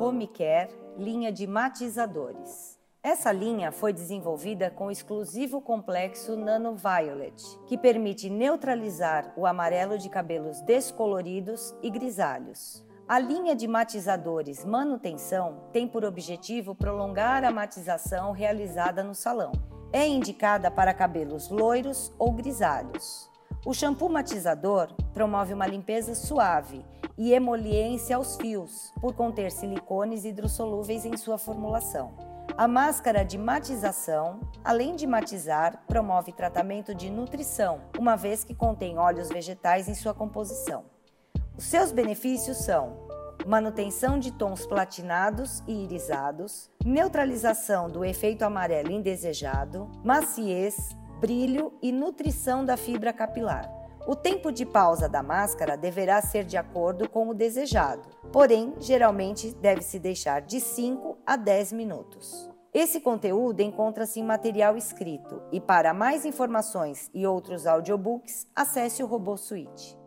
Home Care, linha de matizadores. Essa linha foi desenvolvida com o exclusivo complexo Nano Violet, que permite neutralizar o amarelo de cabelos descoloridos e grisalhos. A linha de matizadores Manutenção tem por objetivo prolongar a matização realizada no salão. É indicada para cabelos loiros ou grisalhos. O shampoo matizador promove uma limpeza suave e emoliência aos fios, por conter silicones hidrossolúveis em sua formulação. A máscara de matização, além de matizar, promove tratamento de nutrição, uma vez que contém óleos vegetais em sua composição. Os seus benefícios são manutenção de tons platinados e irisados, neutralização do efeito amarelo indesejado, maciez, brilho e nutrição da fibra capilar. O tempo de pausa da máscara deverá ser de acordo com o desejado, porém, geralmente deve-se deixar de 5 a 10 minutos. Esse conteúdo encontra-se em material escrito e para mais informações e outros audiobooks, acesse o Robô Suite.